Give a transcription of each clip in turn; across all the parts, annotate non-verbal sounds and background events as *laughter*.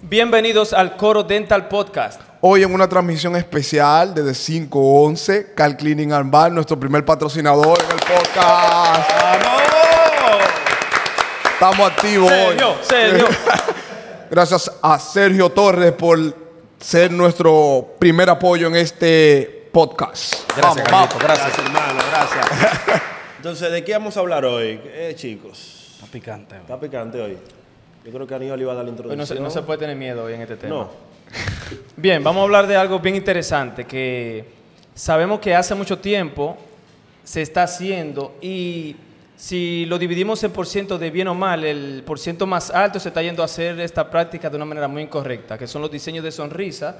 Bienvenidos al Coro Dental Podcast. Hoy en una transmisión especial desde 511, Cal Cleaning and Bar, nuestro primer patrocinador en el podcast. Estamos activos Sergio, hoy. Sergio. *laughs* Gracias a Sergio Torres por ser nuestro primer apoyo en este podcast. Gracias, Vamos, gracias, hermano, gracias. *laughs* Entonces, ¿de qué vamos a hablar hoy? Eh, chicos, Está picante. está picante hoy. Yo creo que Aníbal iba a dar la no, introducción. se, no se puede tener miedo hoy en este tema. No. *laughs* Bien, vamos a hablar de algo bien interesante que sabemos que hace mucho tiempo se está haciendo y si lo dividimos en por ciento de bien o mal, el por ciento más alto se está yendo a hacer esta práctica de una manera muy incorrecta, que son los diseños de sonrisa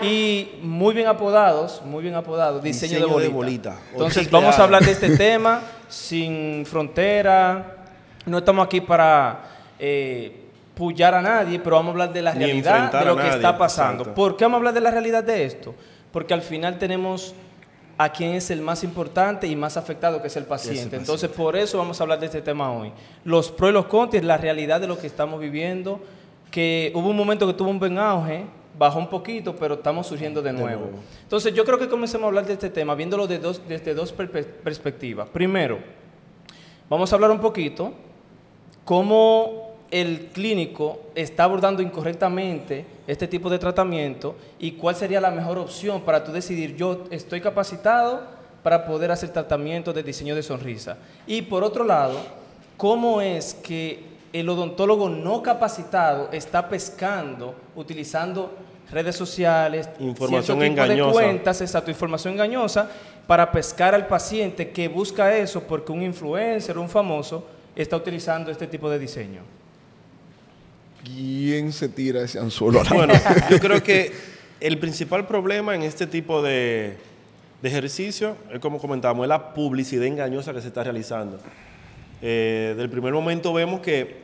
y muy bien apodados, muy bien apodados, diseño, Diseño de de bolita. bolita. Entonces vamos a hablar de este tema *laughs* sin frontera, no estamos aquí para eh, pullar a nadie, pero vamos a hablar de la Ni realidad de lo que nadie, está pasando. exacto. ¿Por qué vamos a hablar de la realidad de esto? Porque al final tenemos a quien es el más importante y más afectado, que es el paciente. Entonces, por eso vamos a hablar de este tema hoy. Los pros y los contras, la realidad de lo que estamos viviendo, que hubo un momento que tuvo un buen auge, bajó un poquito, pero estamos surgiendo de nuevo. nuevo. Entonces, yo creo que comencemos a hablar de este tema, viéndolo de dos, desde dos perspectivas. Primero, vamos a hablar un poquito cómo el clínico está abordando incorrectamente este tipo de tratamiento y cuál sería la mejor opción para tú decidir, yo estoy capacitado para poder hacer tratamiento de diseño de sonrisa. Y por otro lado, cómo es que el odontólogo no capacitado está pescando, utilizando redes sociales, Información tipo de engañosa. cuentas, exacto, información engañosa para pescar al paciente que busca eso porque un influencer, un famoso, está utilizando este tipo de diseño. ¿Quién se tira ese anzuelo? a la *laughs* Bueno, *laughs* yo creo que el principal problema en este tipo de, de ejercicio es como comentábamos, es la publicidad engañosa que se está realizando. Eh, del primer momento vemos que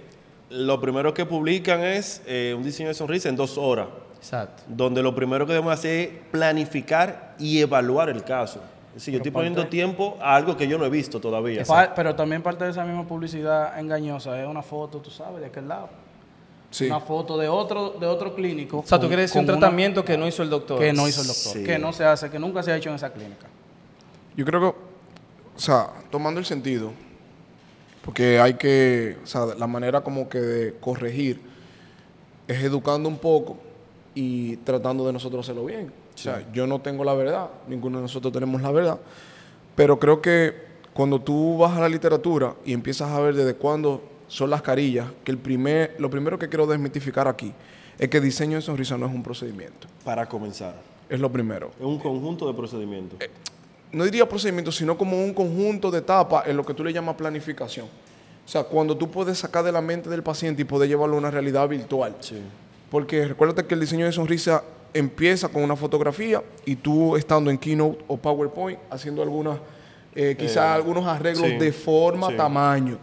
lo primero que publican es eh, un diseño de sonrisa en dos horas, Exacto. donde lo primero que debemos hacer es planificar y evaluar el caso. Es decir, yo estoy poniendo tiempo a algo que yo no he visto todavía. Pa- pero también parte de esa misma publicidad engañosa es una foto, tú sabes, de aquel lado. Sí. Una foto de otro, de otro clínico. O sea, tú con- quieres decir un una- tratamiento que no hizo el doctor. que no hizo el doctor. Sí. Que no se hace, que nunca se ha hecho en esa clínica. Yo creo que, o sea, tomando el sentido, porque hay que, o sea, la manera como que de corregir es educando un poco y tratando de nosotros hacerlo bien. O sea, yo no tengo la verdad, ninguno de nosotros tenemos la verdad, pero creo que cuando tú vas a la literatura y empiezas a ver desde cuándo son las carillas, que el primer, lo primero que quiero desmitificar aquí es que diseño de sonrisa no es un procedimiento, Para comenzar. es lo primero Es un conjunto de procedimientos. no diría procedimiento, sino como un conjunto de etapas en lo que tú le llamas planificación. O sea, cuando tú puedes sacar de la mente del paciente y poder llevarlo a una realidad virtual. Sí. Porque recuérdate que el diseño de sonrisa empieza con una fotografía y tú estando en Keynote o PowerPoint haciendo algunas, eh, quizás Eh, algunos arreglos sí, de forma, sí. tamaño.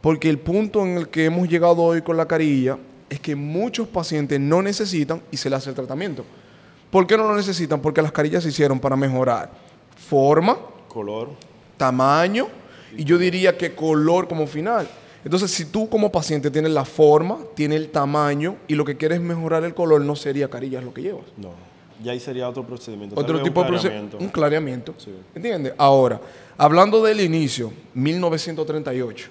Porque el punto en el que hemos llegado hoy con la carilla es que muchos pacientes no necesitan y se le hace el tratamiento. ¿Por qué no lo necesitan? Porque las carillas se hicieron para mejorar forma, Color. tamaño y yo diría que color como final. Entonces, si tú como paciente tienes la forma, tienes el tamaño y lo que quieres es mejorar el color, no sería carillas lo que llevas. No. Ya ahí sería otro procedimiento. Otro tipo un de proce- clareamiento. un clareamiento. Sí. ¿Entiendes? Ahora, hablando del inicio, 1938,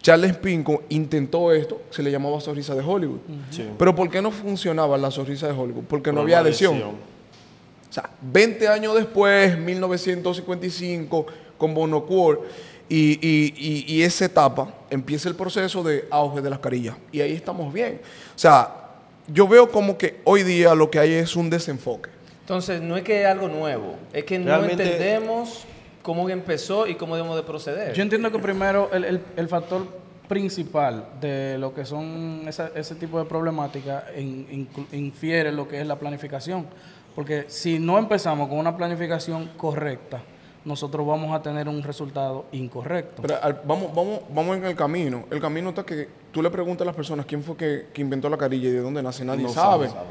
Charles Pinco intentó esto, se le llamaba sonrisa de Hollywood. Sí. Pero ¿por qué no funcionaba la sonrisa de Hollywood? Porque no había adhesión. O sea, 20 años después, 1955, con Bonocuor, y, y, y, y esa etapa, empieza el proceso de auge de las carillas. Y ahí estamos bien. O sea, yo veo como que hoy día lo que hay es un desenfoque. Entonces, no es que es algo nuevo, es que no entendemos cómo empezó y cómo debemos de proceder. Yo entiendo que primero el, el- el factor principal de lo que son esa- ese tipo de problemáticas in- infiere lo que es la planificación. Porque si no empezamos con una planificación correcta, nosotros vamos a tener un resultado incorrecto. Pero al- vamos, vamos, vamos en el camino. El camino está que tú le preguntas a las personas quién fue que, que inventó la carilla y de dónde nace. Nadie No sabe. sabe,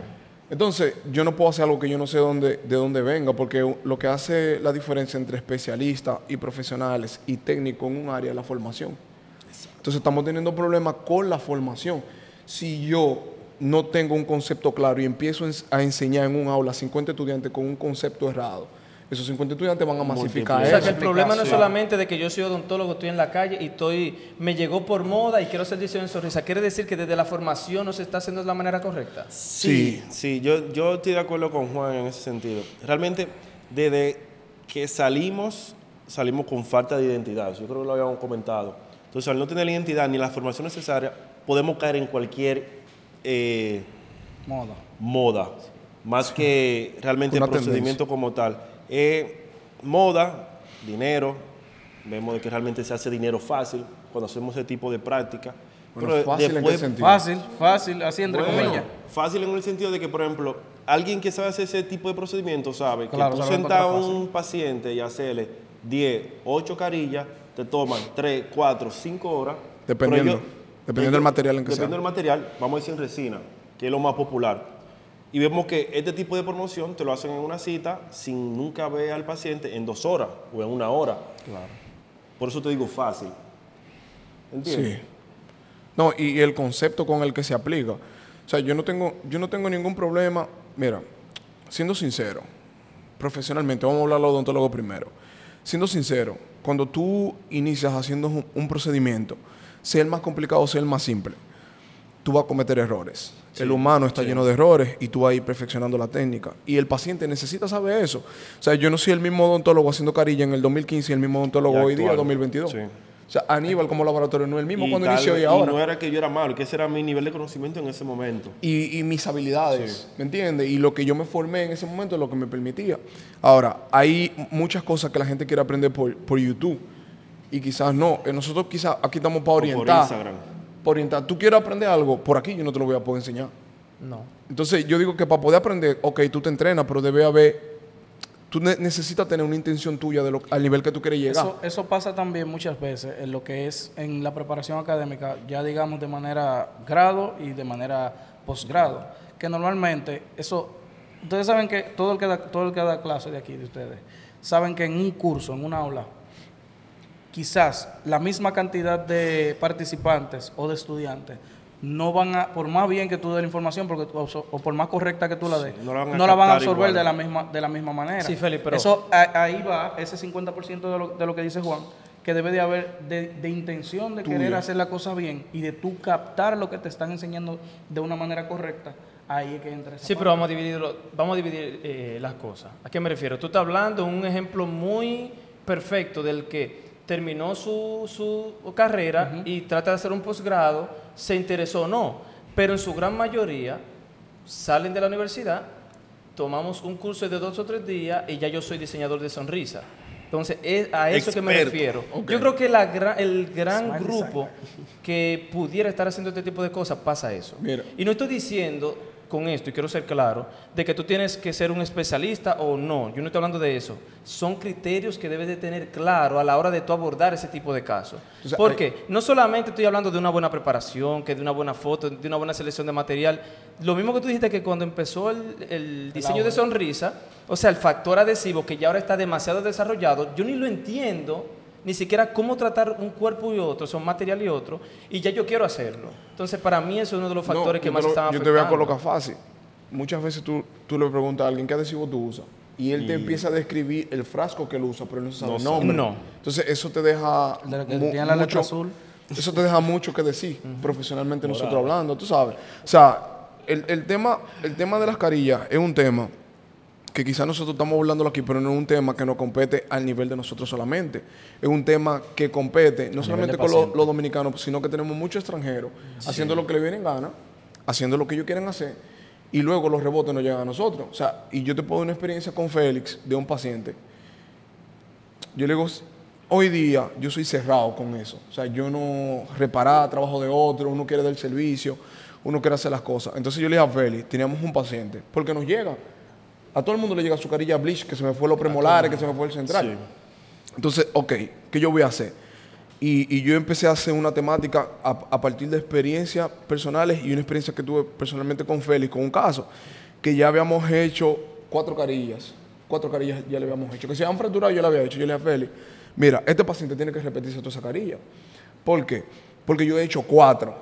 Entonces, yo no puedo hacer algo que yo no sé dónde, de dónde venga, porque lo que hace la diferencia entre especialistas y profesionales y técnicos en un área es la formación. Entonces, estamos teniendo problemas con la formación. Si yo, no tengo un concepto claro y empiezo a ens- a enseñar en un aula a 50 estudiantes con un concepto errado, esos 50 estudiantes van a masificar O sea, eso. que el problema no es solamente de que yo soy odontólogo, estoy en la calle y estoy, me llegó por moda y quiero hacer diseño de sonrisa. ¿Quiere decir que desde la formación no se está haciendo de la manera correcta? Sí, sí, yo, yo estoy de acuerdo con Juan en ese sentido. Realmente, desde que salimos, salimos con falta de identidad. Yo creo que lo habíamos comentado. Entonces, al no tener la identidad ni la formación necesaria, podemos caer en cualquier eh, Moda. moda, más que realmente el procedimiento como tal. Eh, moda, dinero, vemos de que realmente se hace dinero fácil cuando hacemos ese tipo de práctica. Bueno, fácil en qué sentido? Fácil, fácil, así entre Bueno, comillas. Fácil en el sentido de que, por ejemplo, alguien que sabe hacer ese tipo de procedimiento sabe Claro, que tú sabe sentar a un paciente y hacerle 10, 8 carillas, te toman 3, 4, 5 horas. Dependiendo. Dependiendo del material en que Dependiendo sea. del material, vamos a decir en resina, que es lo más popular. Y vemos que este tipo de promoción te lo hacen en una cita sin nunca ver al paciente en dos horas o en una hora. Claro. Por eso te digo fácil. ¿Entiendes? Sí. No, y el concepto con el que se aplica. O sea, yo no tengo, yo no tengo ningún problema. Mira, siendo sincero, profesionalmente, vamos a hablar de odontólogo primero. Siendo sincero, cuando tú inicias haciendo un, un procedimiento, sea el más complicado o sea el más simple, tú vas a cometer errores. el humano está lleno de errores y tú vas a ir perfeccionando la técnica. Y el paciente necesita saber eso. O sea, yo no soy el mismo odontólogo haciendo carilla en el 2015 y el mismo odontólogo Y hoy día, actual. 2022. Sí. O sea, Aníbal como laboratorio no es el mismo Y cuando inició y ahora. no era que yo era malo, que ese era mi nivel de conocimiento en ese momento. y, y mis habilidades, ¿me entiendes? Y lo que yo me formé en ese momento es lo que me permitía. Ahora, hay muchas cosas que la gente quiere aprender por, por YouTube y quizás no. Eh, Nosotros quizás aquí estamos para por orientar. Instagram. Para orientar. Tú quieres aprender algo, por aquí yo no te lo voy a poder enseñar. No. Entonces, yo digo que para poder aprender, ok, tú te entrenas, pero debe haber... Tú ne- necesitas tener una intención tuya de lo, al nivel que tú quieres llegar. Eso, eso pasa también muchas veces en lo que es en la preparación académica, ya digamos de manera grado y de manera posgrado, que normalmente eso, ustedes saben que todo el que da, todo el que da clase de aquí de ustedes, saben que en un curso, en una aula, quizás la misma cantidad de participantes o de estudiantes no van a, por más bien que tú des la información porque, o, por más correcta que tú la des, no la van a no la van a captar absorber igual. de la misma de la misma manera. Sí, Feli, pero- Eso a- ahí va ese 50% de lo, de lo que dice Juan, que debe de haber de, de intención de Tuya. querer hacer la cosa bien y de tú captar lo que te están enseñando de una manera correcta. Ahí es que entra esa Sí, parte. pero vamos a dividirlo, vamos a dividir eh, las cosas. ¿A qué me refiero? Tú estás hablando de un ejemplo muy perfecto del que terminó su, su carrera y trata de hacer un posgrado, se interesó o no, pero en su gran mayoría salen de la universidad, tomamos un curso de dos o tres días y ya yo soy diseñador de sonrisa. Entonces, es a eso que me Experto. refiero. Yo creo que la gra- el gran Smile grupo que pudiera estar haciendo este tipo de cosas pasa eso. Mira. Y no estoy diciendo con esto, y quiero ser claro, de que tú tienes que ser un especialista o no. Yo no estoy hablando de eso. Son criterios que debes de tener claro a la hora de tú abordar ese tipo de casos. Porque no solamente estoy hablando de una buena preparación, que de una buena foto, de una buena selección de material. Lo mismo que tú dijiste que cuando empezó el, el diseño de sonrisa, o sea, el factor adhesivo que ya ahora está demasiado desarrollado, yo ni lo entiendo ni siquiera cómo tratar un cuerpo y otro, son material y otro, y ya yo quiero hacerlo. Entonces, para mí eso es uno de los factores No, que más lo- están Yo afectando. te voy a colocar fácil. Muchas veces tú, tú le preguntas a alguien qué adhesivo tú usas y él te empieza a describir el frasco que él usa, pero él no sabe No el nombre. No. Entonces eso te deja de- que mu- la mucho, azul. eso te deja mucho que decir profesionalmente nosotros hablando, tú sabes. O sea, el, el tema, el tema de las carillas es un tema que quizás nosotros estamos hablándolo aquí, pero no es un tema que nos compete al nivel de nosotros solamente. Es un tema que compete no solamente con los, dominicanos, sino que tenemos muchos extranjeros haciendo lo que le viene en gana, haciendo lo que ellos quieren hacer, y luego los rebotes nos llegan a nosotros. O sea, y yo te puedo dar una experiencia con Félix de un paciente. Yo le digo, hoy día yo soy cerrado con eso. O sea, yo no reparar trabajo de otro, uno quiere dar servicio, uno quiere hacer las cosas. Entonces yo le dije a Félix, teníamos un paciente, porque nos llega. A todo el mundo le llega su carilla bleach, que se me fue los premolares, que se me fue el central. Sí. Entonces, ok, ¿qué yo voy a hacer? Y, y yo empecé a hacer una temática a, a partir de experiencias personales y una experiencia que tuve personalmente con Félix, con un caso, que ya habíamos hecho cuatro carillas. Cuatro carillas ya le habíamos hecho. Que se habían fracturado, yo le había hecho. Yo le dije a Félix, mira, este paciente tiene que repetirse toda esa carilla. ¿Por qué? Porque yo he hecho cuatro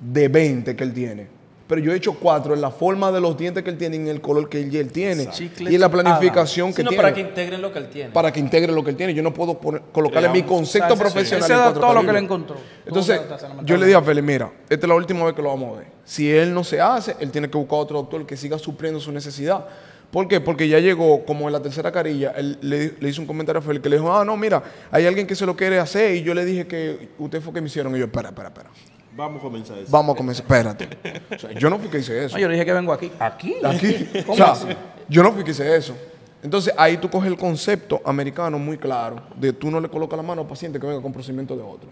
de 20 que él tiene. Pero yo he hecho cuatro en la forma de los dientes que él tiene y en el color que él, él tiene. Chicle Y en la planificación que Sino tiene. para que integren lo que él tiene. para que integre lo que él tiene. Yo no puedo poner- colocarle mi concepto O sea, profesional. ese todo lo que le encontró. Entonces, yo le dije a Félix, mira, esta es la última vez que lo vamos a ver. Si él no se hace, él tiene que buscar otro doctor que siga supliendo su necesidad. ¿Por qué? Porque ya llegó, como en la tercera carilla, él le, le hizo un comentario a Félix que le dijo, ah, no, mira, hay alguien que se lo quiere hacer y yo le dije que usted fue que me hicieron. Y yo, espera, espera, espera. Vamos a comenzar eso. Vamos a comenzar, espérate. O sea, yo no fui que hice eso. No, yo le dije que vengo aquí. ¿Aquí? Aquí. ¿Cómo o sea, así? yo no fui que hice eso. Entonces ahí tú coges el concepto americano muy claro de tú no le colocas la mano al paciente que venga con procedimiento de otro.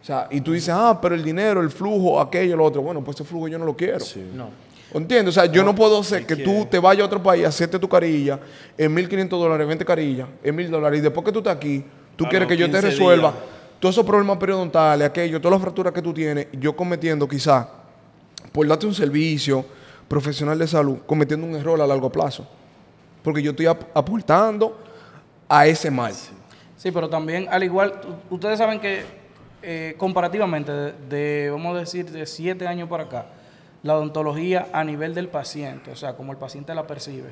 O sea, y tú dices, ah, pero el dinero, el flujo, aquello, lo otro. Bueno, pues ese flujo yo no lo quiero. No. ¿Entiendes? O sea, yo no puedo hacer que tú te vayas a otro país, hacerte tu carilla en 1.500 dólares, 20 carillas, en 1.000 dólares, y después que tú estás aquí, tú A quieres que yo te 15 resuelva días. Todos esos problemas periodontales, aquello, todas las fracturas que tú tienes, yo cometiendo quizás, por darte un servicio profesional de salud, cometiendo un error a largo plazo. Porque yo estoy ap- aportando a ese mal. Sí, pero también, al igual, ustedes saben que eh, comparativamente, de, vamos a decir, de siete años para acá, la odontología a nivel del paciente, o sea, como el paciente la percibe,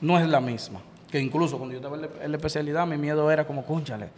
no es la misma. Que incluso cuando yo estaba en la- especialidad, mi miedo era como, cónchale,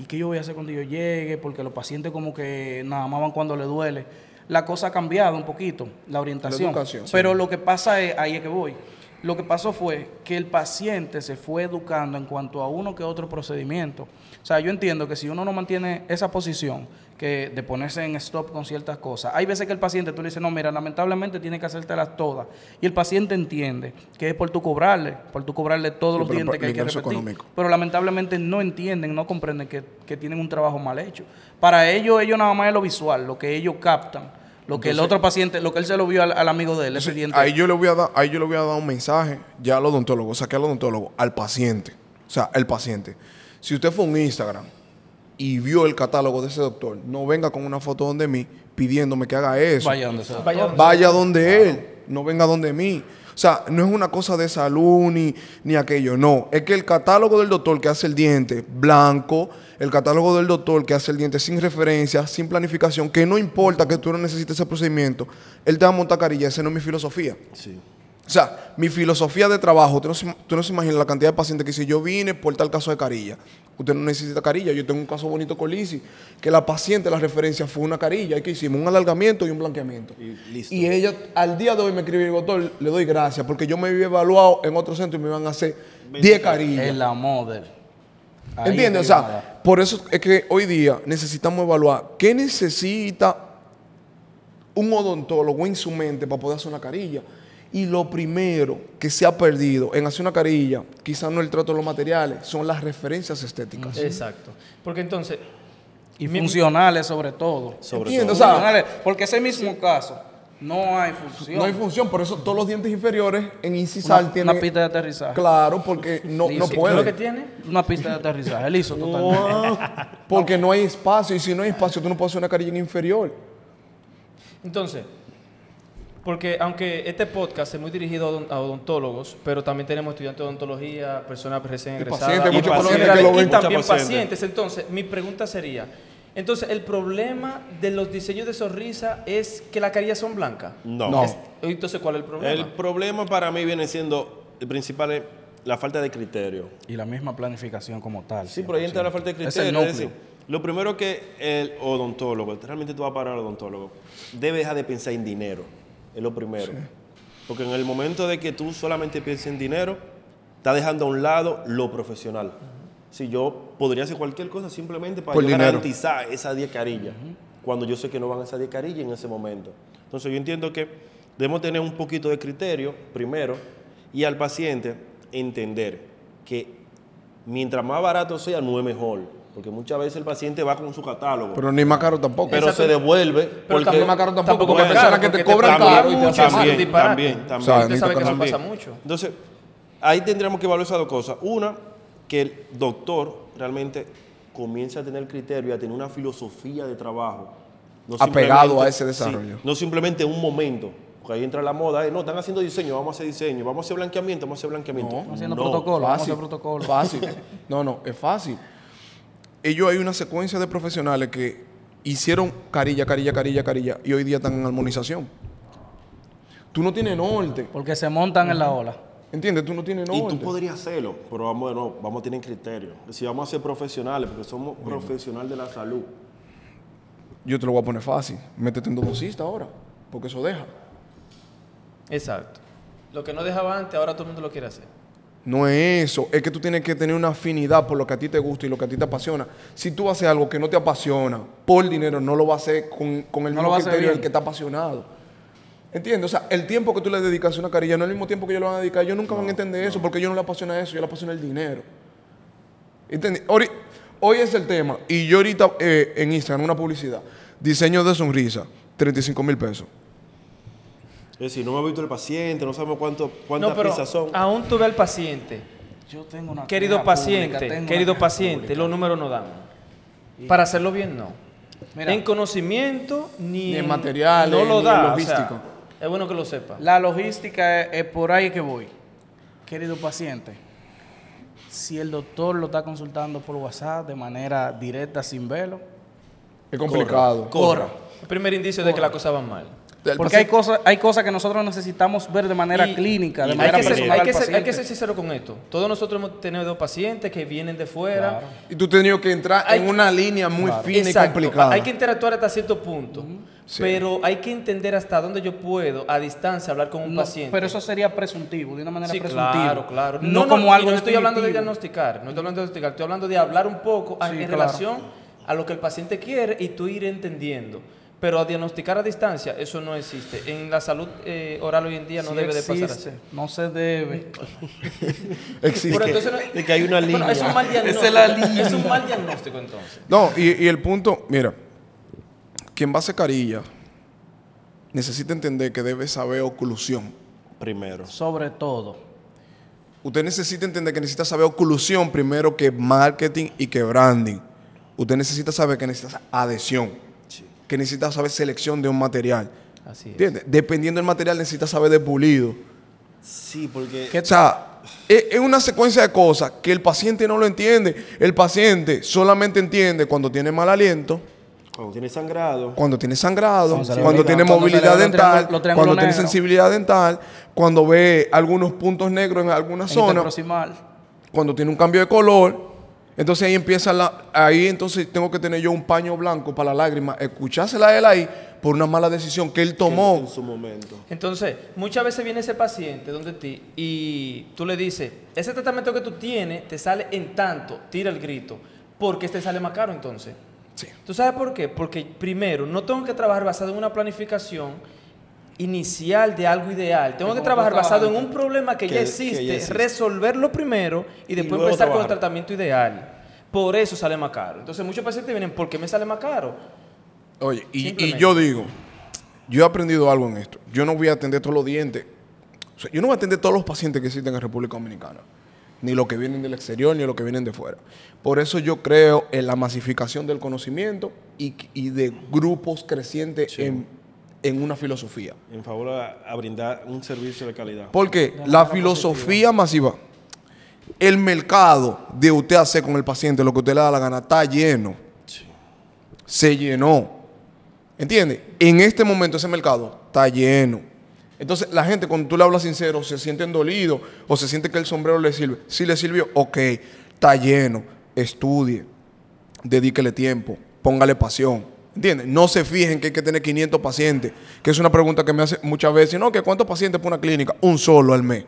¿y qué yo voy a hacer cuando yo llegue? Porque los pacientes como que nada más van cuando le duele. La cosa ha cambiado un poquito, la orientación. educación, sí. Pero lo que pasa es, ahí es que voy. Lo que pasó fue que el paciente se fue educando en cuanto a uno que otro procedimiento. O sea, yo entiendo que si uno no mantiene esa posición que de ponerse en stop con ciertas cosas, hay veces que el paciente tú le dices, no, mira, lamentablemente tiene que hacértelas todas. Y el paciente entiende que es por tu cobrarle, por tu cobrarle todos Sí, los dientes que hay que repetir. económico. Pero lamentablemente no entienden, no comprenden que, que tienen un trabajo mal hecho. Para ellos, ellos nada más es lo visual, lo que ellos captan. Lo que el otro paciente, lo que él se lo vio al, al amigo de él, ese diente. Ahí yo le voy a dar, ahí yo le voy a dar un mensaje ya al odontólogo, que al odontólogo, al paciente. O sea, el paciente. Si usted fue a un Instagram y vio el catálogo de ese doctor, no venga con una foto donde mí pidiéndome que haga eso. Vaya donde sea. Vaya donde Vaya donde él, no venga donde mí. O sea, no es una cosa de salud ni, ni aquello, no. Es que el catálogo del doctor que hace el diente blanco, el catálogo del doctor que hace el diente sin referencia, sin planificación, que no importa que tú no necesites ese procedimiento, él te va a esa no es mi filosofía. Sí. O sea, mi filosofía de trabajo, tú no, se, tú no se imaginas la cantidad de pacientes que si yo vine por tal caso de carilla, usted no necesita carilla. Yo tengo un caso bonito con Lizzy, que la paciente, la referencia fue una carilla, y que hicimos un alargamiento y un blanqueamiento. Y listo. Y ella al día de hoy me escribe doctor, le doy gracias, porque yo me había evaluado en otro centro y me iban a hacer 10 carillas. Es la model. ¿Entiendes? O nada. sea, por eso es que hoy día necesitamos evaluar qué necesita un odontólogo en su mente para poder hacer una carilla. Y lo primero que se ha perdido en hacer una carilla, quizás no el trato de los materiales, son las referencias estéticas. Exacto. Porque entonces, Y funcionales sobre todo. Sobre todo. o sea, Funcionales, porque ese mismo caso, no hay función. no hay función, por eso todos los dientes inferiores en incisal tienen... una pista de aterrizaje. Claro, porque no, no sí, ¿qué es lo que puede. tiene? Una pista de aterrizaje. Él hizo totalmente. Porque no hay espacio. Y si no hay espacio, tú no puedes hacer una carilla en inferior. Entonces, porque aunque este podcast es muy dirigido a odon- a odontólogos, pero también tenemos estudiantes de odontología, personas recién egresadas, pacientes, muchos odontólogos pacientes lo y ven. también pacientes. Entonces, mi pregunta sería, entonces, ¿el problema de los diseños de sonrisa es que las carillas son blancas? No. No. Es- entonces, ¿cuál es el problema? El problema para mí viene siendo, el principal es la falta de criterio. y la misma planificación como tal. Sí, pero ahí entra la falta de Es el criterio. Es, decir, lo primero que el odontólogo, realmente tú vas a parar al odontólogo, debe dejar de pensar en dinero. Es lo primero. Porque en el momento de que tú solamente pienses en dinero, estás dejando a un lado lo profesional. Si yo podría hacer cualquier cosa simplemente para yo garantizar esas 10 carillas, cuando yo sé que no van a esas 10 carillas en ese momento. Entonces yo entiendo que debemos tener un poquito de criterio primero y al paciente entender que mientras más barato sea, no es mejor. Porque muchas veces el paciente va con su catálogo, pero, Pero ni más caro tampoco. se devuelve. porque también más caro tampoco, Tampoco porque personas que te cobran caro y te mucho, hacen también, también, también. O sea, Usted sabe que eso También. pasa mucho. Entonces, ahí tendríamos que evaluar esas dos cosas. Una, que el doctor realmente comience a tener criterio y a tener una filosofía de trabajo. No Apegado a ese desarrollo. sí, no simplemente un momento. Porque ahí entra la moda, eh, no, están haciendo diseño, vamos a hacer diseño, vamos a hacer blanqueamiento, vamos a hacer blanqueamiento. No, Estamos haciendo No, protocolo, vamos a Fácil. hacer protocolo. Fácil. No, no, es fácil. Ellos hay una secuencia de profesionales que hicieron carilla, carilla, carilla, carilla y hoy día están en armonización. Tú no tienes norte. Porque se montan en la ola. ¿Entiendes? Tú no tienes Y norte. tú podrías hacerlo, pero vamos, no, vamos a tener criterio. Si vamos a ser profesionales, porque somos profesionales de la salud. Yo te lo voy a poner fácil. Métete en endodosista ahora, porque eso deja. Exacto. Lo que no dejaba antes, ahora todo el mundo lo quiere hacer. No es eso, es que tú tienes que tener una afinidad por lo que a ti te gusta y lo que a ti te apasiona. Si tú haces algo que no te apasiona por dinero, no lo vas a hacer con, con el No mismo criterio del que está apasionado. ¿Entiendes? O sea, el tiempo que tú le dedicas a una carilla no es el mismo tiempo que ellos lo van a dedicar. Ellos nunca van a entender eso porque ellos no les apasiona eso, ellos les apasiona el dinero. ¿Entiendes? Hoy es el tema, y yo ahorita eh, en Instagram, una publicidad, diseño de sonrisa, 35 mil pesos. Es decir, no hemos visto el paciente, no sabemos cuánto, cuántas No, pero piezas son. aún tú ves al paciente. Yo tengo una Querido paciente, pública, tengo querido una paciente, pública. los números no dan. Para hacerlo bien, no. Mira. en conocimiento ni, Ni en materiales, no lo ni en da. o logística. sea, es bueno que lo sepa. La logística es, es por ahí que voy. Querido paciente, si el doctor lo está consultando por WhatsApp de manera directa, sin velo, Es complicado. corra. El primer indicio de que las cosas van mal. Porque hay cosas, hay cosas que nosotros necesitamos ver de manera Y- clínica, de manera hay, que ser, personal hay que ser- hay que paciente. ser sincero con esto. Todos nosotros hemos tenido pacientes que vienen de fuera. Claro. Y tú has tenido que entrar Hay en que- una línea muy fina Exacto. y complicada. Hay que interactuar hasta cierto punto. Sí. Pero hay que entender hasta dónde yo puedo, a distancia, hablar con un No, paciente. pero eso sería presuntivo, de una manera Sí, presuntiva. claro, claro. No, como algo no estoy hablando de diagnosticar, no estoy hablando de diagnosticar, estoy hablando de hablar un poco Sí, en claro. relación a lo que el paciente quiere y tú ir entendiendo. Pero a diagnosticar a distancia, eso no existe. En la salud eh, oral hoy en día no Sí debe de pasar así. No se debe. *laughs* Existe. Pero entonces de que hay una bueno, línea. es un mal diagnóstico. *laughs* es la línea. Es un mal diagnóstico entonces. No, y, y el punto, mira, quien va a carilla necesita entender que debe saber oclusión. Primero. Sobre todo. Usted necesita entender que necesita saber oclusión primero que marketing y que branding. Usted necesita saber que necesita adhesión, que necesita saber selección de un material. Así es. ¿Entiendes? Dependiendo del material necesita saber de pulido. Sí, porque ¿Qué O sea, es, es una secuencia de cosas que el paciente no lo entiende. El paciente solamente entiende cuando tiene mal aliento, cuando tiene sangrado, cuando tiene sangrado, Cuando tiene cuando movilidad dental, cuando tiene sensibilidad dental, cuando ve algunos puntos negros en alguna zona, Interproximal. cuando tiene un cambio de color. Entonces ahí empieza la, ahí entonces tengo que tener yo un paño blanco para la lágrima, escuchársela a él ahí por una mala decisión que él en tomó. su momento. Entonces, muchas veces viene ese paciente donde ti y tú le dices, ese tratamiento que tú tienes te sale en tanto, tira el grito, porque este sale más caro entonces. Sí. ¿Tú sabes por qué? Porque primero, no tengo que trabajar basado en una planificación inicial de algo ideal. Tengo que trabajar basado en un problema que, Que- ya que ya existe, resolverlo primero y después empezar con el tratamiento ideal. Por eso sale más caro. Entonces, muchos pacientes vienen, ¿por qué me sale más caro? Oye, y, yo digo, yo he aprendido algo en esto. Yo no voy a atender todos los dientes. O sea, yo no voy a atender todos los pacientes que existen en República Dominicana. Ni los que vienen del exterior, ni los que vienen de fuera. Por eso yo creo en la masificación del conocimiento y, y de grupos crecientes en, en una filosofía. En favor a, a brindar un servicio de calidad. Porque la filosofía masiva, el mercado de usted hacer con el paciente lo que usted le da la gana, está lleno. Se llenó. ¿Entiende? En este momento ese mercado está lleno. Entonces la gente cuando tú le hablas sincero se sienten dolidos o se siente que el sombrero le sirve. Si le sirvió, ok, está lleno. Estudie, dedíquele tiempo, póngale pasión. ¿Entiendes? No se fijen que hay que tener 500 pacientes, que es una pregunta que me hace muchas veces. No, que ¿cuántos pacientes por una clínica? Un solo al mes.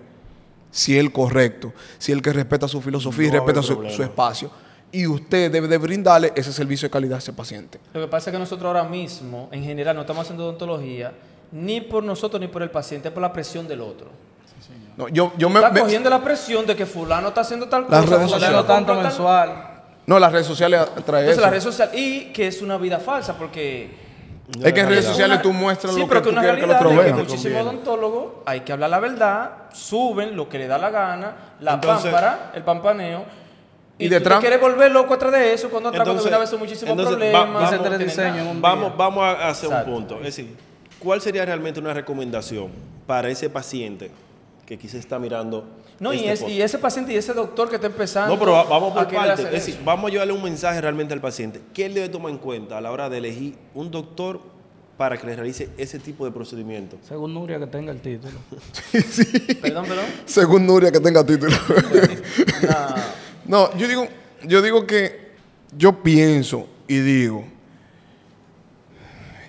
Si él correcto, si él que respeta su filosofía y No respeta su, espacio. Y usted debe de brindarle ese servicio de calidad a ese paciente. Lo que pasa es que nosotros ahora mismo, en general, no estamos haciendo odontología ni por nosotros ni por el paciente, es por la presión del otro. No, yo, yo me, está me- cogiendo la presión de que fulano está haciendo tal cosa, fulano tanto mensual. No, las redes sociales traen eso. la red social y que es una vida falsa porque es que en redes es sociales una- tú muestras sí, lo que pero tú que una quieres que realidad otro es que vea. muchísimos odontólogos hay que hablar la verdad, suben lo que le da la gana, la Entonces- pámpara, el pampaneo. Y Y, detrás- tú te quieres volver loco atrás de eso cuando atrás cuando Entonces- viene a ver son muchísimos entonces, va- problemas. vamos- Ese tienen diseño nada. en un Vamos, día. vamos a hacer Exacto. un punto. Es decir, ¿cuál sería realmente una recomendación para ese paciente que quizás está mirando? No, y, este es, podcast? y ese paciente y ese doctor que está empezando. No, pero va- vamos a por hacer Es decir, vamos a llevarle un mensaje realmente al paciente. ¿Qué él debe tomar en cuenta a la hora de elegir un doctor para que le realice ese tipo de procedimiento? Según Nuria, que tenga el título. *laughs* *laughs* Perdón, perdón. Según Nuria que tenga título. *laughs* No, yo digo, yo digo que yo pienso y digo,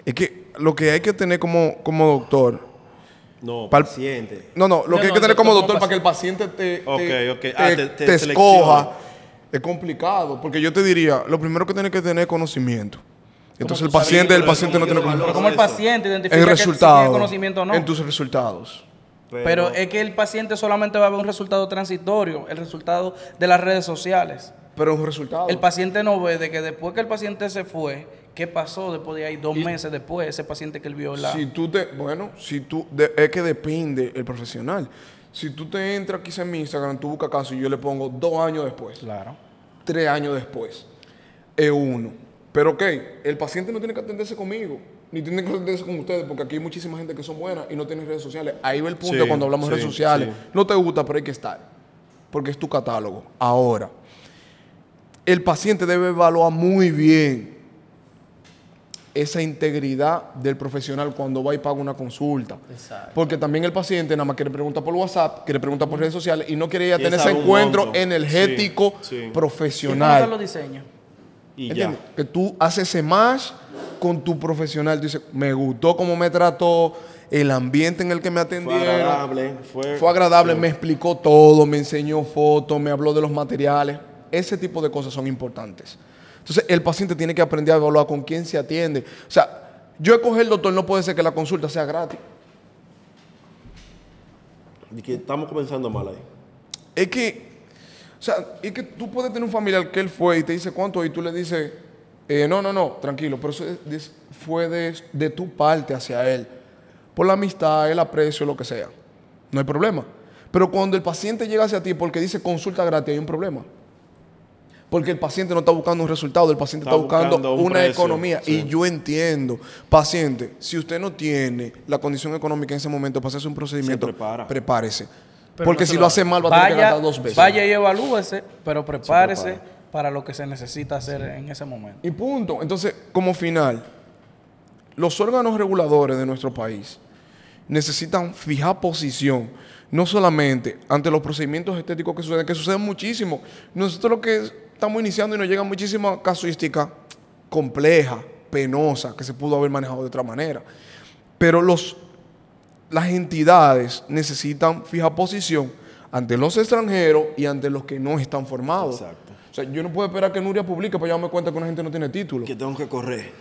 es que lo que hay que tener como, como doctor, No, Pal- paciente. no, no, lo No, que hay no, que tener como doctor para que el paciente te, te, te- Ah, te- te te seleccione. escoja, es complicado, porque yo te diría, lo primero que tiene que tener es conocimiento. Entonces el paciente, el Pero paciente no ¿cómo tiene conocimiento. Pero como el paciente identifica que tiene resultados, conocimiento o no. en tus resultados. Pero es que el paciente solamente va a ver un resultado transitorio, el resultado de las redes sociales. Pero un resultado. El paciente no ve de que después que el paciente se fue, ¿qué pasó después de ahí? Dos meses después, ese paciente que él vio la... Si tú te, bueno, si tú, de- es que depende el profesional. Si tú te entras quizá en mi Instagram, tú buscas caso y yo le pongo dos años después, Claro. tres años después, es uno. Pero ok, el paciente no tiene que atenderse conmigo, ni tiene que atenderse con ustedes, porque aquí hay muchísima gente que son buenas y no tienen redes sociales. Ahí va el punto Sí, cuando hablamos de sí, redes sociales. sí. No te gusta, pero hay que estar, porque es tu catálogo. Ahora, el paciente debe evaluar muy bien esa integridad del profesional cuando va y paga una consulta. Exacto. Porque también el paciente nada más quiere preguntar por WhatsApp, quiere preguntar por redes sociales y no quiere ir a Quiere tener ese encuentro monto. energético Sí, sí. ¿Y cómo profesional. los diseños? Y ya. Que tú haces ese match con tu profesional. Tú dices, me gustó cómo me trató, el ambiente en el que me Fue atendieron. agradable. Fue, Fue agradable, sí. me explicó todo, me enseñó fotos, me habló de los materiales. Ese tipo de cosas son importantes. Entonces, el paciente tiene que aprender a evaluar con quién se atiende. O sea, yo escoger el doctor no puede ser que la consulta sea gratis. Y que estamos comenzando mal ahí. Es que, o sea, es que tú puedes tener un familiar que él fue y te dice cuánto y tú le dices, eh, no, no, no, tranquilo, pero eso es- es- fue de, de tu parte hacia él, por la amistad, el aprecio, lo que sea. No hay problema. Pero cuando el paciente llega hacia ti porque dice consulta gratis, hay un problema. Porque el paciente no está buscando un resultado, el paciente está, Está buscando, buscando un una precio, economía. sí. Y yo entiendo, paciente, si usted no tiene la condición económica en ese momento para hacerse un procedimiento, prepara. prepárese. Pero Porque no si lo lo hace mal va a tener que Vaya, gastar dos veces. vaya y evalúese, pero prepárese prepara. para lo que se necesita hacer en ese momento. Y punto. Entonces, como final, los órganos reguladores de nuestro país necesitan fijar posición, no solamente ante los procedimientos estéticos que suceden, que suceden muchísimo. Nosotros lo que estamos iniciando y nos llega muchísima casuística compleja, penosa, que se pudo haber manejado de otra manera. Pero los, las entidades necesitan fijar posición ante los extranjeros y ante los que no están formados. Exacto. O sea, yo no puedo esperar que Nuria publique para yo darme cuenta que una gente no tiene título. Que tengo que correr.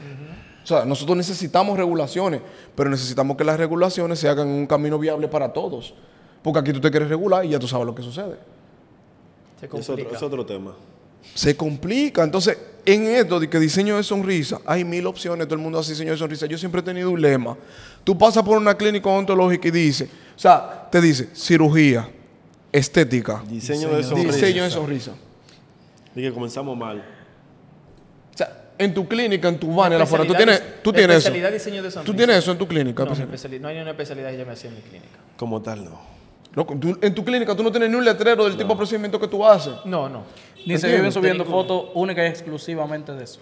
O sea, nosotros necesitamos regulaciones, pero necesitamos que las regulaciones se hagan en un camino viable para todos. Porque aquí tú te quieres regular y ya tú sabes lo que sucede. Se Es otro, es otro tema. Se complica. Entonces, en esto de que diseño de sonrisa, hay mil opciones, todo el mundo hace diseño de sonrisa. Yo siempre he tenido un lema. Tú pasas por una clínica odontológica y dice, o sea, te dice cirugía, estética, Diseño, de sonrisa. diseño de sonrisa. Y que comenzamos mal. O sea, en tu clínica, en tu banner afuera, tú tienes, tú tienes eso. especialidad diseño de Tú sonrisa. tienes eso en tu clínica. No, no hay ni una especialidad que yo me hacía en mi clínica. Como tal, no. Loco, tú- en tu clínica tú no tienes ni un letrero del tipo de procedimiento que tú haces. No, no. Ni se Entiendo, viven subiendo fotos únicas y exclusivamente de eso.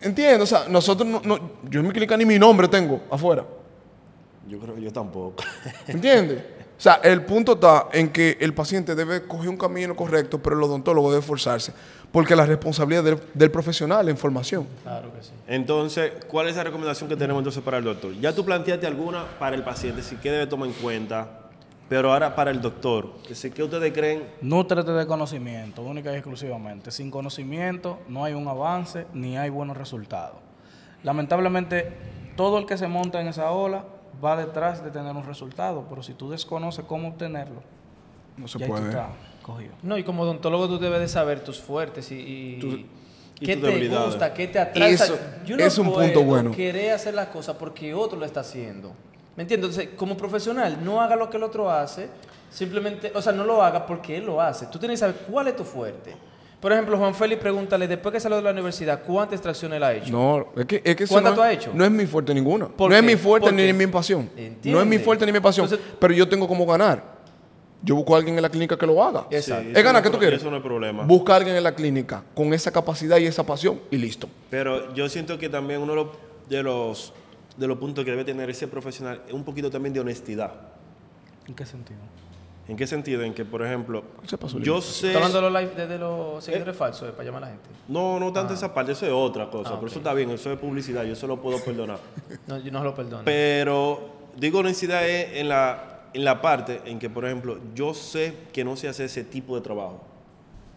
¿Entiendes? O sea, nosotros no, no- yo en mi clínica ni mi nombre tengo afuera. Yo creo que yo tampoco. *laughs* ¿Entiendes? O sea, el punto está en que el paciente debe coger un camino correcto, pero el odontólogo debe esforzarse. Porque la responsabilidad del, del profesional en formación. Claro que sí. Entonces, ¿cuál es la recomendación que tenemos entonces para el doctor? Ya tú planteaste alguna para el paciente, si qué debe tomar en cuenta. Pero ahora para el doctor, que ustedes creen Nútrete de conocimiento, única y exclusivamente. Sin conocimiento no hay un avance ni hay buenos resultados. Lamentablemente, todo el que se monta en esa ola va detrás de tener un resultado, pero si tú desconoces cómo obtenerlo, No se ya ahí tú puede. estás cogido. No, y como odontólogo tú debes de saber tus fuertes y, y- Tu- y qué te gusta, qué te atrae. Eso O sea, yo no es un punto bueno. querer hacer las cosas porque otro lo está haciendo. ¿Me entiendes? Entonces, como profesional, no haga lo que el otro hace, simplemente, o sea, no lo haga porque él lo hace. Tú tienes que saber cuál es tu fuerte. Por ejemplo, Juan Félix, pregúntale, después que salió de la universidad, ¿cuántas extracciones él ha hecho? No, es que, es que eso ¿Cuántas no tú es- has hecho? No es mi fuerte ninguna. ¿Por No es mi fuerte ¿Por ni mi pasión. Entiende. No es mi fuerte ni mi pasión. Entonces- pero yo tengo como ganar. Yo busco a alguien en la clínica que lo haga. Exacto. Sí, Es ganar, no ¿qué tú quieres? Eso no es problema. Busca a alguien en la clínica con esa capacidad y esa pasión y listo. Pero yo siento que también uno de los- de los puntos que debe tener ese profesional es un poquito también de honestidad. ¿En qué sentido? ¿En qué sentido? En que, por ejemplo, Se pasó el yo sé... ¿Está hablando de los, live, de, de los seguidores falsos eh, para llamar a la gente? No, no tanto esa parte, eso es otra cosa. Ah, pero ok. eso está bien, eso es publicidad, yo eso lo puedo perdonar. *laughs* No, yo no lo perdono. Pero digo honestidad es en la, en la parte en que, por ejemplo, yo sé que no se hace ese tipo de trabajo,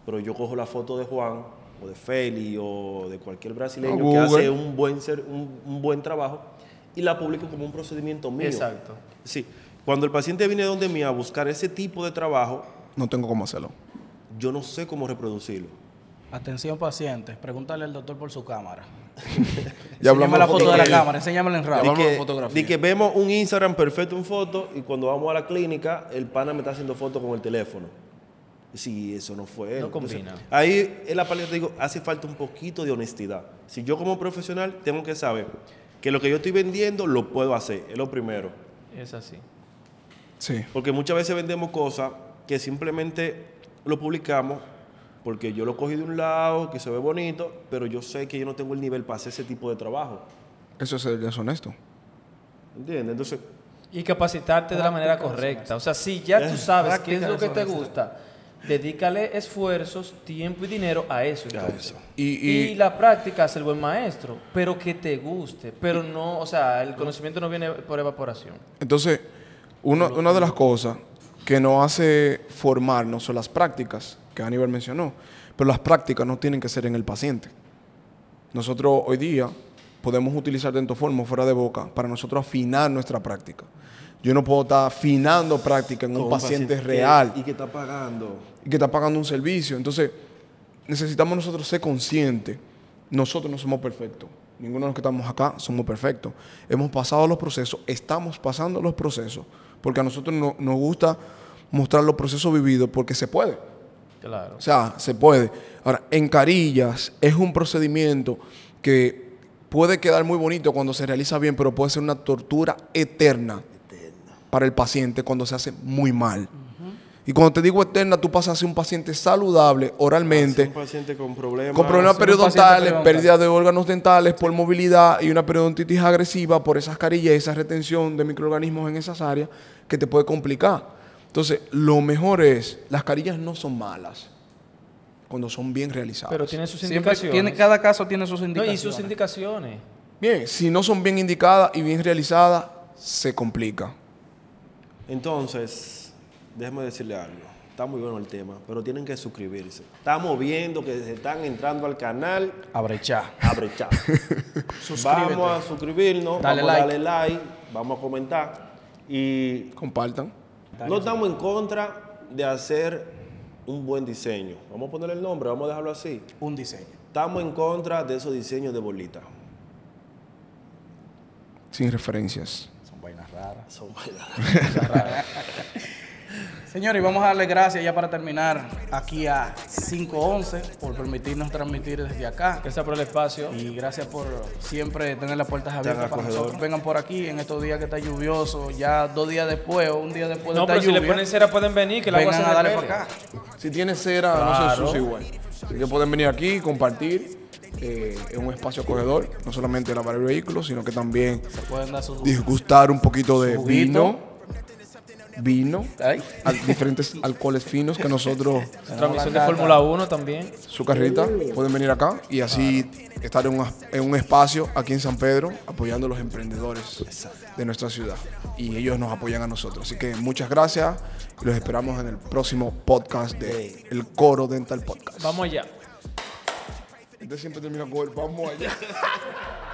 pero yo cojo la foto de Juan o de Feli o de cualquier brasileño O que hace un buen, ser, un, un buen trabajo y la publico como un procedimiento mío. Exacto. Sí. Cuando el paciente viene donde mí a buscar ese tipo de trabajo, No tengo cómo hacerlo. yo no sé cómo reproducirlo. Atención pacientes, pregúntale al doctor por su cámara. *laughs* Ya Enséñame hablamos la foto de la fotografía. cámara, enséñamela en radio. de que, fotografía. di que vemos un Instagram perfecto en foto y cuando vamos a la clínica, el pana me está haciendo fotos con el teléfono. Sí, eso no fue él. No Entonces, combina. ahí es la que te digo, hace falta un poquito de honestidad. Si yo como profesional tengo que saber que lo que yo estoy vendiendo lo puedo hacer, es lo primero. Es así. Sí. Porque muchas veces vendemos cosas que simplemente lo publicamos porque yo lo cogí de un lado, que se ve bonito, pero yo sé que yo no tengo el nivel para hacer ese tipo de trabajo. Eso es ser deshonesto. ¿Entiendes? Entonces, Y capacitarte de la manera correcta. O sea, si ya tú *laughs* sabes qué es lo que te gusta, dedícale esfuerzos, tiempo y dinero a eso. Y, Y, y- la práctica es el buen maestro, pero que te guste. Pero no, o sea, el conocimiento no viene por evaporación. entonces, uno- una de las cosas que nos hace formarnos son las prácticas, que Aníbal mencionó. Pero las prácticas no tienen que ser en el paciente. Nosotros hoy día podemos utilizar dentoformo fuera de boca para nosotros afinar nuestra práctica. Yo no puedo estar afinando práctica en un, paciente, que- real y que está pagando. y que está pagando un servicio. Entonces, necesitamos nosotros ser conscientes. Nosotros no somos perfectos. Ninguno de los que estamos acá somos perfectos. Hemos pasado los procesos, estamos pasando los procesos, porque a nosotros no- nos gusta mostrar los procesos vividos porque se puede. Claro. O sea, se puede. Ahora, en carillas es un procedimiento que puede quedar muy bonito cuando se realiza bien, pero puede ser una tortura eterna para el paciente cuando se hace muy mal. Y cuando te digo eterna, tú pasas a ser un paciente saludable oralmente, Un paciente con problemas. con problemas periodontales, periodontal. pérdida de órganos dentales por movilidad y una periodontitis agresiva por esas carillas y esa retención de microorganismos en esas áreas que te puede complicar. Entonces, lo mejor es, las carillas no son malas cuando son bien realizadas. Pero tiene sus Siempre indicaciones. tiene, cada caso tiene sus No, indicaciones. y sus indicaciones. Bien, si no son bien indicadas y bien realizadas, se complica. Entonces, déjeme decirle algo. Está muy bueno el tema, pero tienen que suscribirse. Estamos viendo que se están entrando al canal Abrechá. a. *laughs* Suscríbete. Vamos a suscribirnos, Dale vamos a like. darle like, vamos a comentar. Y Compartan. no estamos en contra de hacer un buen diseño. Vamos a ponerle el nombre, vamos a dejarlo así. Un diseño. Estamos en contra de esos diseños de bolita. Sin referencias. *laughs* Son raras. *laughs* Son bailadas. Señores, y vamos a darle gracias ya para terminar aquí a 511 por permitirnos transmitir desde acá. Gracias por el espacio. Y gracias por siempre tener las puertas abiertas para acogedor. nosotros. Vengan por aquí en estos días que está lluvioso, ya dos días después o un día después No, de pero esta si le ponen cera pueden venir, que agua vengan se a darle repele. para acá. Si tiene cera, no Claro. se ensucia igual. Así que pueden venir aquí, compartir eh, en un espacio acogedor, no solamente lavar el vehículo, sino que también sus... disgustar un poquito de vino, vino, Ay. al- diferentes *laughs* alcoholes finos que nosotros, Transmisión de Fórmula 1 también. su carrita, pueden venir acá y así estar en un, en un espacio aquí en San Pedro apoyando a los emprendedores de nuestra ciudad. Y ellos nos apoyan a nosotros. Así que muchas gracias y los esperamos en el próximo podcast de El Coro Dental Podcast. Vamos allá. Este siempre termina con el vamos allá. *laughs*